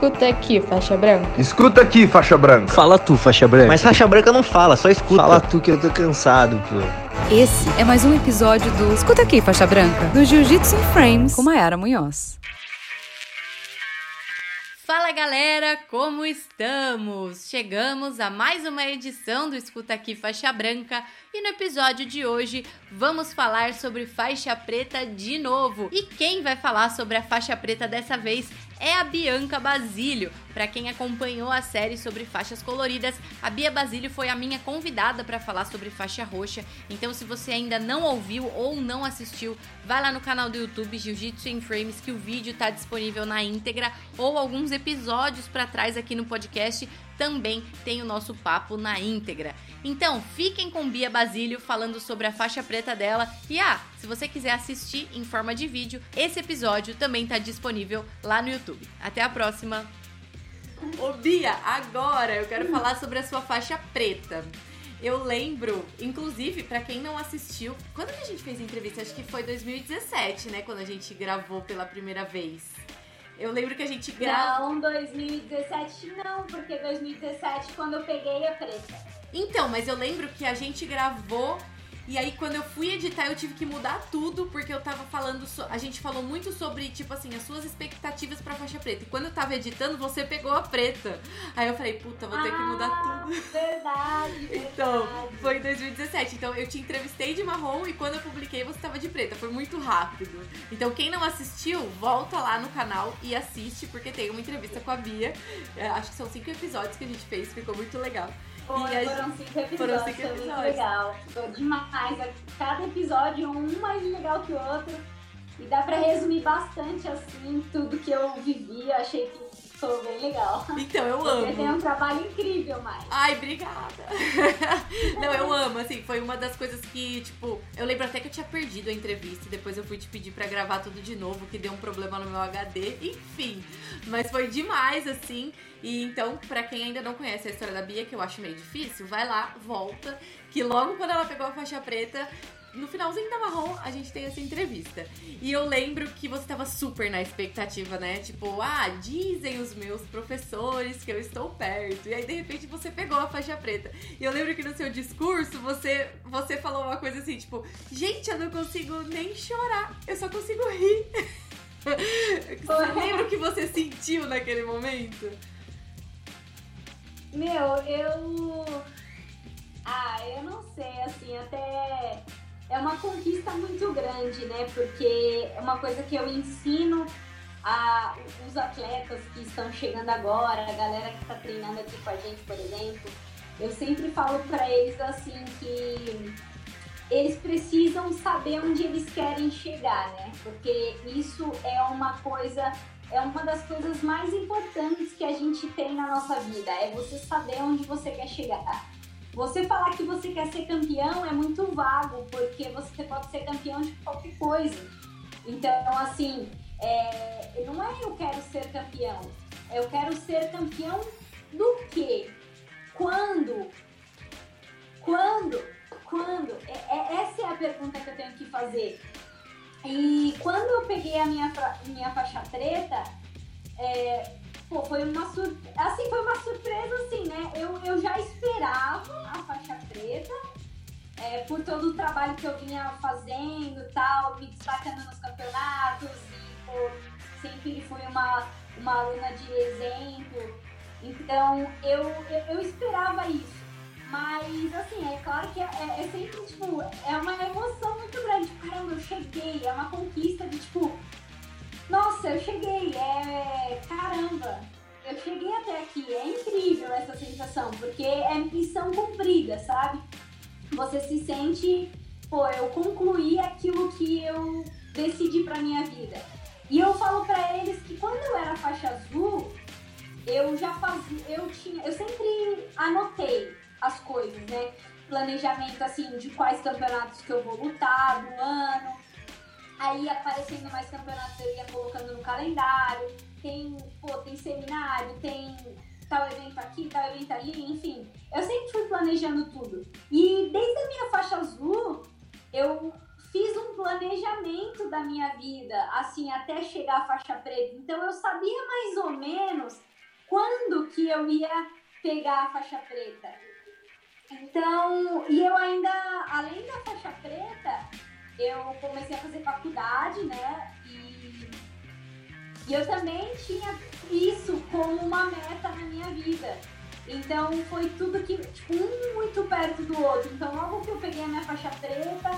Escuta aqui, faixa branca. Escuta aqui, faixa branca. Fala tu, faixa branca. Mas faixa branca não fala, só escuta. Fala tu que eu tô cansado, pô. Esse é mais um episódio do Escuta aqui, faixa branca, do Jiu-Jitsu in Frames com Mayara Munhoz. Fala galera, como estamos? Chegamos a mais uma edição do Escuta Aqui Faixa Branca e no episódio de hoje vamos falar sobre faixa preta de novo. E quem vai falar sobre a faixa preta dessa vez é a Bianca Basílio. Para quem acompanhou a série sobre faixas coloridas, a Bia Basílio foi a minha convidada para falar sobre faixa roxa. Então, se você ainda não ouviu ou não assistiu, vai lá no canal do YouTube Jiu-Jitsu em Frames que o vídeo está disponível na íntegra ou alguns episódios para trás aqui no podcast também tem o nosso papo na íntegra. Então, fiquem com Bia Basílio falando sobre a faixa preta dela. E ah, se você quiser assistir em forma de vídeo, esse episódio também está disponível lá no YouTube. Até a próxima! Ô Bia, agora eu quero falar sobre a sua faixa preta. Eu lembro, inclusive, para quem não assistiu, quando que a gente fez a entrevista? Acho que foi 2017, né? Quando a gente gravou pela primeira vez. Eu lembro que a gente gravou. Não, 2017 não, porque 2017 quando eu peguei a preta. Então, mas eu lembro que a gente gravou e aí, quando eu fui editar, eu tive que mudar tudo, porque eu tava falando. So... A gente falou muito sobre, tipo assim, as suas expectativas pra faixa preta. E quando eu tava editando, você pegou a preta. Aí eu falei, puta, vou ter que mudar Ah, tudo. Verdade. Então, foi em 2017. Então, eu te entrevistei de marrom e quando eu publiquei, você tava de preta. Foi muito rápido. Então, quem não assistiu, volta lá no canal e assiste, porque tem uma entrevista com a Bia. É, acho que são cinco episódios que a gente fez, ficou muito legal. Foi, E foram gente- cinco episódios, foram cinco foi muito episódios. legal. Foi demais. Cada episódio um mais legal que o outro. E dá pra resumir bastante, assim, tudo que eu vivi. Achei que foi bem legal. Então, eu Você tem amo. um trabalho incrível, Mai. Ai, obrigada. Não, eu amo, assim, foi uma das coisas que, tipo, eu lembro até que eu tinha perdido a entrevista e depois eu fui te pedir pra gravar tudo de novo, que deu um problema no meu HD, enfim. Mas foi demais, assim. E então, pra quem ainda não conhece a história da Bia, que eu acho meio difícil, vai lá, volta, que logo quando ela pegou a faixa preta, no finalzinho da marrom, a gente tem essa entrevista. E eu lembro que você tava super na expectativa, né? Tipo, ah, dizem os meus professores que eu estou perto. E aí, de repente, você pegou a faixa preta. E eu lembro que no seu discurso, você, você falou uma coisa assim, tipo, gente, eu não consigo nem chorar, eu só consigo rir. Você lembra o que você sentiu naquele momento? Meu, eu. Ah, eu não sei, assim, até. É uma conquista muito grande, né? Porque é uma coisa que eu ensino a os atletas que estão chegando agora, a galera que está treinando aqui com a gente, por exemplo. Eu sempre falo para eles assim que eles precisam saber onde eles querem chegar, né? Porque isso é uma coisa é uma das coisas mais importantes que a gente tem na nossa vida, é você saber onde você quer chegar. Você falar que você quer ser campeão é muito vago, porque você pode ser campeão de qualquer coisa. Então, assim, é, não é eu quero ser campeão, eu quero ser campeão do quê? Quando? Quando? Quando? É- é- essa é a pergunta que eu tenho que fazer. E quando eu peguei a minha, minha faixa preta, é, pô, foi uma sur... assim, foi uma surpresa assim, né? Eu, eu já esperava a faixa preta, é, por todo o trabalho que eu vinha fazendo tal, me destacando nos campeonatos, e pô, sempre fui uma, uma aluna de exemplo. Então eu, eu, eu esperava isso. Mas, assim, é claro que é, é- é sempre, tipo, é uma emoção muito grande. Caramba, eu cheguei, é uma conquista de, tipo, eu cheguei até aqui. É incrível essa sensação, porque é missão cumprida, sabe? Você se sente, pô, eu concluí aquilo que eu decidi pra minha vida. E eu falo pra eles que quando eu era faixa azul, eu já fazia, eu tinha, eu sempre anotei as coisas, né? Planejamento assim de quais campeonatos que eu vou lutar no ano. Aí aparecendo mais campeonatos eu ia colocando no calendário. Tem, pô, tem seminário, tem tal evento aqui, tal evento ali, enfim. Eu sempre fui planejando tudo. E desde a minha faixa azul, eu fiz um planejamento da minha vida, assim, até chegar à faixa preta. Então eu sabia mais ou menos quando que eu ia pegar a faixa preta. Então, e eu ainda, além da faixa preta, eu comecei a fazer faculdade, né? E, e eu também tinha isso como uma meta na minha vida. Então foi tudo que, tipo, um muito perto do outro. Então logo que eu peguei a minha faixa preta,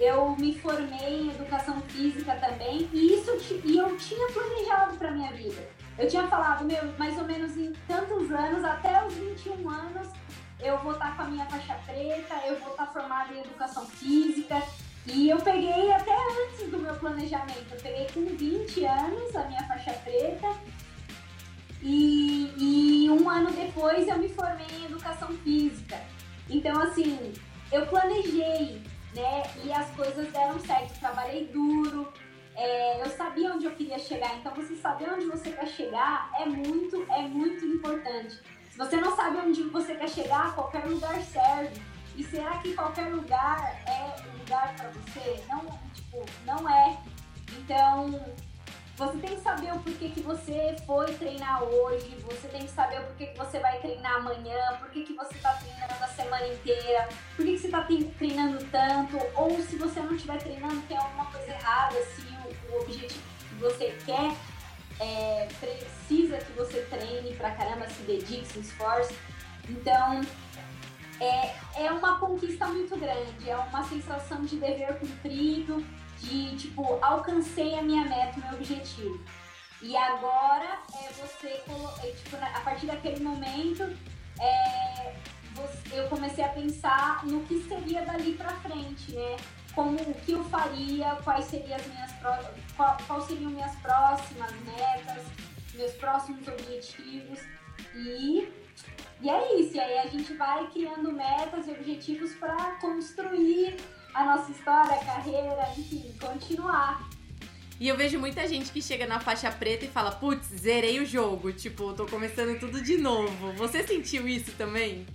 eu me formei em educação física também, e isso e eu tinha planejado para minha vida. Eu tinha falado, meu, mais ou menos em tantos anos, até os 21 anos, eu vou estar tá com a minha faixa preta, eu vou estar tá formada em educação física. E eu peguei até antes do meu planejamento, eu peguei com 20 anos a minha faixa preta. E, e um ano depois eu me formei em educação física. Então, assim, eu planejei, né? E as coisas deram certo. Trabalhei duro, é, eu sabia onde eu queria chegar. Então, você saber onde você quer chegar é muito, é muito importante. Se você não sabe onde você quer chegar, qualquer lugar serve. E será que qualquer lugar é lugar para você? Não, tipo, não é. Então, você tem que saber o porquê que você foi treinar hoje, você tem que saber o porquê que você vai treinar amanhã, por que você está treinando a semana inteira, por que você está treinando tanto, ou se você não estiver treinando, tem alguma coisa errada, se o, o objetivo que você quer é, precisa que você treine pra caramba, se dedique, se esforce. Então, é, é uma conquista muito grande, é uma sensação de dever cumprido, de tipo, alcancei a minha meta, o meu objetivo. E agora é você, é, tipo, a partir daquele momento, é, eu comecei a pensar no que seria dali para frente, né? Como o que eu faria, quais seriam as minhas qual, qual seriam minhas próximas metas, meus próximos objetivos e e é isso. E aí a gente vai criando metas e objetivos para construir a nossa história, carreira, enfim, continuar. E eu vejo muita gente que chega na faixa preta e fala, putz, zerei o jogo, tipo, tô começando tudo de novo. Você sentiu isso também?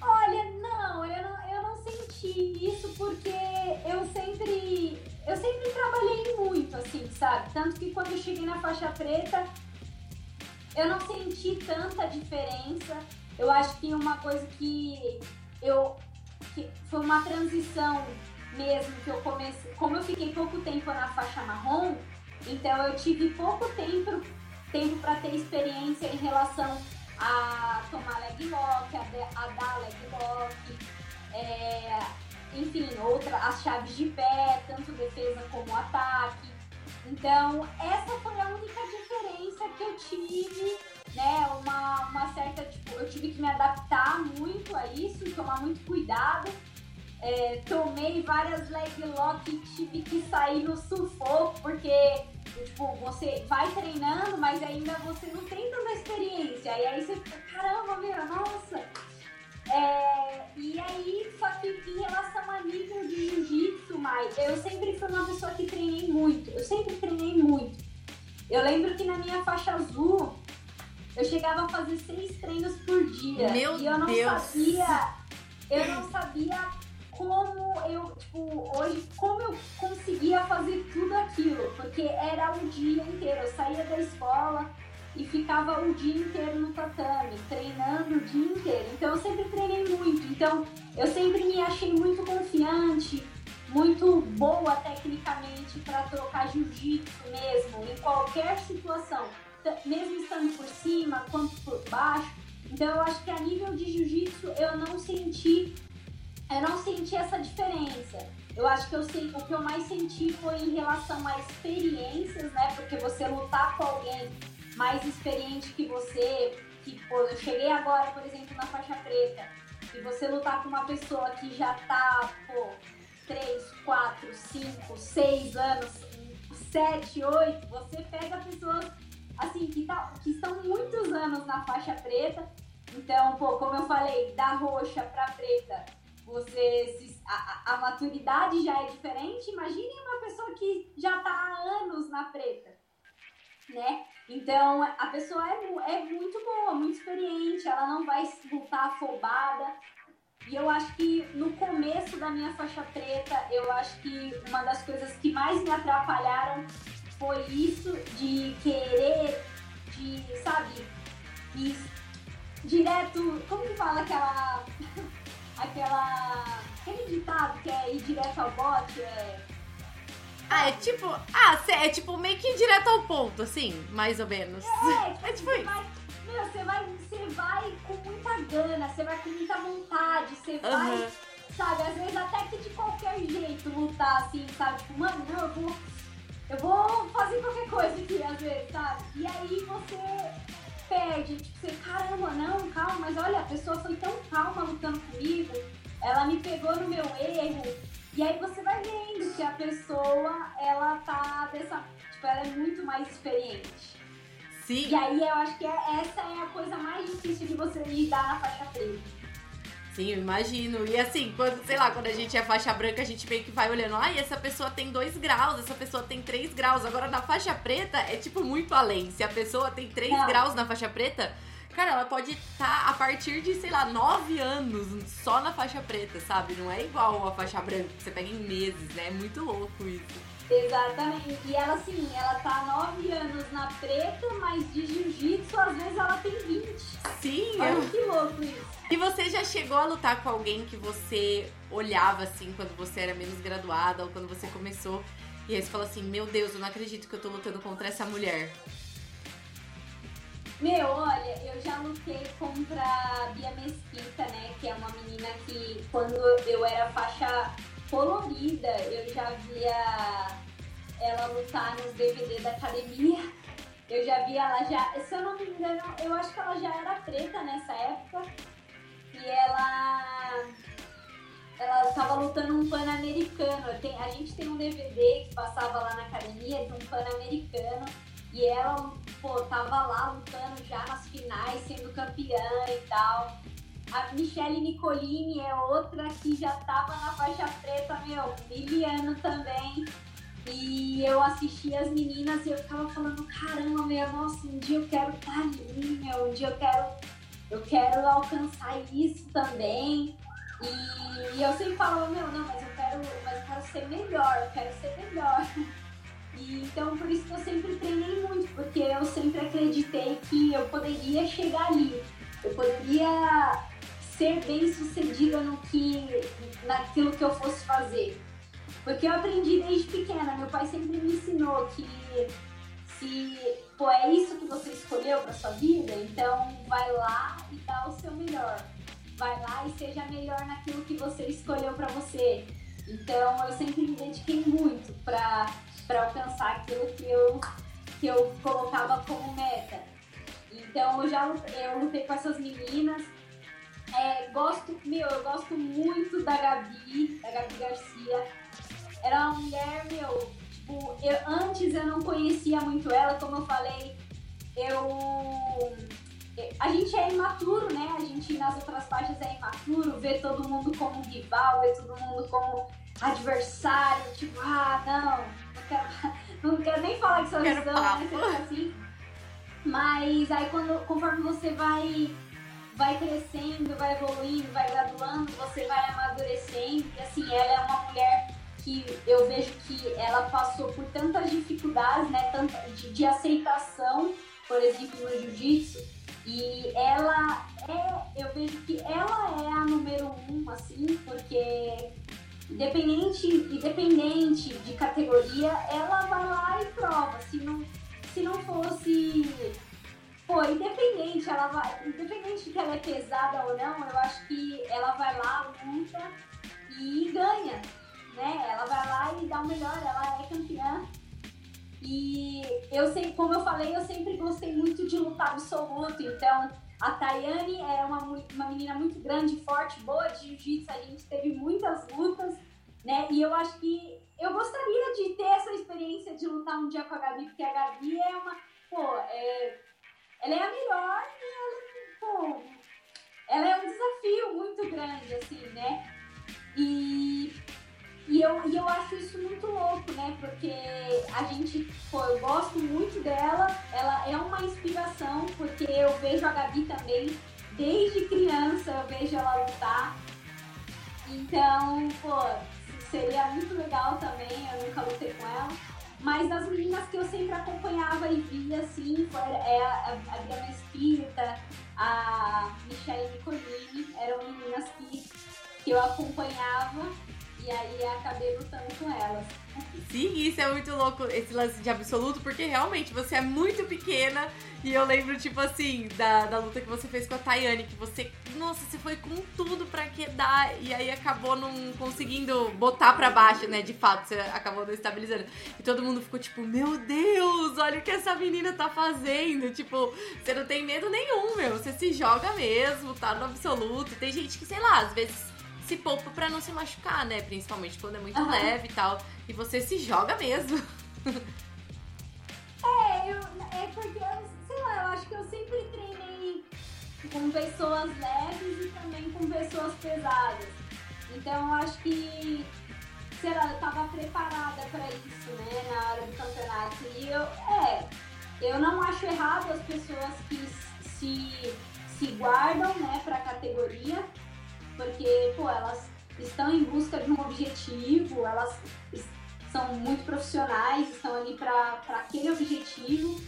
Olha, não, eu não, eu não senti isso porque eu sempre. Eu sempre trabalhei muito, assim, sabe? Tanto que quando eu cheguei na faixa preta, eu não senti tanta diferença. Eu acho que uma coisa que eu que foi uma transição mesmo que eu comecei, como eu fiquei pouco tempo na faixa marrom, então eu tive pouco tempo tempo para ter experiência em relação a tomar leg lock, a, a dar leg lock, é, enfim, outra, as chaves de pé, tanto defesa como ataque. Então, essa foi a única diferença que eu tive, né? Uma, uma certa, tipo, eu tive que me adaptar muito a isso, tomar muito cuidado. É, tomei várias leg lock e tive que sair no sufoco, porque tipo, você vai treinando, mas ainda você não tem tanta experiência. E aí você fica, caramba, meu, nossa, é, e aí, só que em relação a de jiu-jitsu, Mai, eu sempre fui uma pessoa que treinei muito. Eu sempre treinei muito. Eu lembro que na minha faixa azul, eu chegava a fazer seis treinos por dia. Meu e eu não Deus. sabia. Eu não sabia como eu, tipo, hoje, como eu conseguia fazer tudo aquilo. Porque era o dia inteiro. Eu saía da escola e ficava o dia inteiro no tatame, treinando o dia inteiro. Então eu sempre treinei muito. Então eu sempre me achei muito confiante, muito boa tecnicamente para trocar jiu-jitsu mesmo, em qualquer situação, mesmo estando por cima quanto por baixo. Então eu acho que a nível de jiu-jitsu eu não senti eu não senti essa diferença. Eu acho que eu sei, o que eu mais senti foi em relação a experiências, né? Porque você lutar com alguém mais experiente que você, que pô, eu cheguei agora, por exemplo, na faixa preta, e você lutar com uma pessoa que já tá, pô, 3, 4, 5, 6 anos, 7, 8, você pega pessoas assim que, tá, que estão muitos anos na faixa preta. Então, pô, como eu falei, da roxa pra preta, você se, a, a maturidade já é diferente. Imagine uma pessoa que já tá há anos na preta, né? Então, a pessoa é, é muito boa, muito experiente, ela não vai voltar afobada. E eu acho que no começo da minha faixa preta, eu acho que uma das coisas que mais me atrapalharam foi isso de querer, de e direto. Como que fala aquela. aquela. aquele ditado que é ir direto ao bote? É. Ah, é tipo. Ah, é tipo meio que direto ao ponto, assim, mais ou menos. É, é tipo isso. Vai, meu, você vai, você vai gana, você vai com muita vontade, você uhum. vai, sabe, às vezes até que de qualquer jeito lutar assim, sabe? Tipo, mano, não, eu vou. Eu vou fazer qualquer coisa aqui, às vezes, sabe? E aí você perde, tipo, você, caramba, não, calma, mas olha, a pessoa foi tão calma lutando comigo, ela me pegou no meu erro, e aí você vai vendo que a pessoa, ela tá dessa, tipo, ela é muito mais experiente. Sim. E aí eu acho que é, essa é a coisa mais difícil de você lidar na faixa preta. Sim, eu imagino. E assim, quando, sei lá, quando a gente é faixa branca, a gente meio que vai olhando, ai, essa pessoa tem 2 graus, essa pessoa tem 3 graus. Agora na faixa preta é tipo muito além. Se a pessoa tem 3 graus na faixa preta, cara, ela pode estar tá a partir de, sei lá, 9 anos só na faixa preta, sabe? Não é igual a faixa branca, que você pega em meses, né? É muito louco isso. Exatamente. E ela, assim, ela tá 9 anos na preta, mas de jiu-jitsu, às vezes ela tem 20. Sim, Olha eu... que louco isso. E você já chegou a lutar com alguém que você olhava assim quando você era menos graduada ou quando você começou e aí você falou assim: Meu Deus, eu não acredito que eu tô lutando contra essa mulher? Meu, olha, eu já lutei contra a Bia Mesquita, né? Que é uma menina que quando eu era faixa colorida, eu já via ela lutar nos DVD da academia. Eu já vi ela já, se eu não me engano, eu acho que ela já era preta nessa época e ela ela estava lutando um pan-americano. A gente tem um DVD que passava lá na academia de um pan-americano e ela, pô, tava lá lutando já nas finais, sendo campeã e tal. A Michelle Nicolini é outra que já tava na faixa preta, meu, miliano também. E eu assistia as meninas e eu ficava falando, caramba, meu, nossa, um dia eu quero estar tá ali, meu, um dia eu quero eu quero alcançar isso também. E, e eu sempre falo, meu, não, mas eu quero, mas eu quero ser melhor, eu quero ser melhor. E, então por isso que eu sempre treinei muito, porque eu sempre acreditei que eu poderia chegar ali, eu poderia ser bem sucedida no que, naquilo que eu fosse fazer. Porque eu aprendi desde pequena, meu pai sempre me ensinou que se pô, é isso que você escolheu para sua vida, então vai lá e dá o seu melhor. Vai lá e seja melhor naquilo que você escolheu para você. Então eu sempre me dediquei muito para alcançar aquilo que eu, que eu colocava como meta. Então eu já eu lutei com essas meninas. É, gosto, meu, eu gosto muito da Gabi, da Gabi Garcia. Era uma mulher, meu, tipo, eu, antes eu não conhecia muito ela, como eu falei, eu. A gente é imaturo, né? A gente nas outras faixas é imaturo, vê todo mundo como rival, vê todo mundo como adversário, tipo, ah, não, não quero, não quero nem falar que sua visão, né? assim. Mas aí quando, conforme você vai vai crescendo, vai evoluindo, vai graduando, você vai amadurecendo. E assim, ela é uma mulher que eu vejo que ela passou por tantas dificuldades, né, tanta, de, de aceitação, por exemplo, no jiu-jitsu, e ela é, eu vejo que ela é a número um, assim, porque independente, independente de categoria, ela vai lá e prova. Se não, se não fosse. Pô, independente, ela vai. Independente de que ela é pesada ou não, eu acho que ela vai lá, luta e ganha né? Ela vai lá e dá o melhor, ela é campeã. E eu sei, como eu falei, eu sempre gostei muito de lutar absoluto. Então, a Tayane é uma, uma menina muito grande, forte, boa de jiu-jitsu. A gente teve muitas lutas, né? E eu acho que eu gostaria de ter essa experiência de lutar um dia com a Gabi, porque a Gabi é uma. Pô, é, ela é a melhor e ela, pô, ela é um desafio muito grande, assim, né? E e eu, e eu acho isso muito louco, né? Porque a gente, pô, eu gosto muito dela, ela é uma inspiração, porque eu vejo a Gabi também, desde criança eu vejo ela lutar. Então, pô, seria muito legal também, eu nunca lutei com ela, Mas das meninas que eu sempre acompanhava e via, assim, foi, é a, a Espírita, a Michelle Nicolini, eram meninas que, que eu acompanhava e aí acabei lutando com elas. Sim, isso é muito louco, esse lance de absoluto, porque realmente você é muito pequena e eu lembro, tipo assim, da, da luta que você fez com a Tayane, que você, nossa, você foi com tudo pra quedar e aí acabou não conseguindo botar pra baixo, né? De fato, você acabou não estabilizando. E todo mundo ficou tipo, meu Deus, olha o que essa menina tá fazendo. Tipo, você não tem medo nenhum, meu. Você se joga mesmo, tá no absoluto. Tem gente que, sei lá, às vezes se poupa pra não se machucar, né? Principalmente quando é muito Aham. leve e tal. E você se joga mesmo. É, eu, é porque, eu, sei lá, eu acho que eu sempre treinei com pessoas leves e também com pessoas pesadas. Então eu acho que, sei lá, eu tava preparada pra isso, né, na hora do campeonato. E eu, é, eu não acho errado as pessoas que se, se guardam, né, pra categoria, porque, pô, elas estão em busca de um objetivo, elas são muito profissionais, estão ali para aquele objetivo.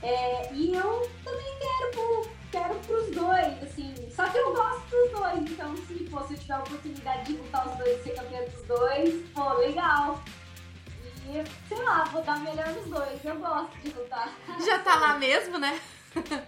É, e eu também quero, pro, quero pros dois, assim. Só que eu gosto dos dois, então se, pô, se eu tiver a oportunidade de lutar os dois e ser campeã dos dois, pô, legal. E, sei lá, vou dar melhor nos dois, eu gosto de lutar. Já tá lá mesmo, né?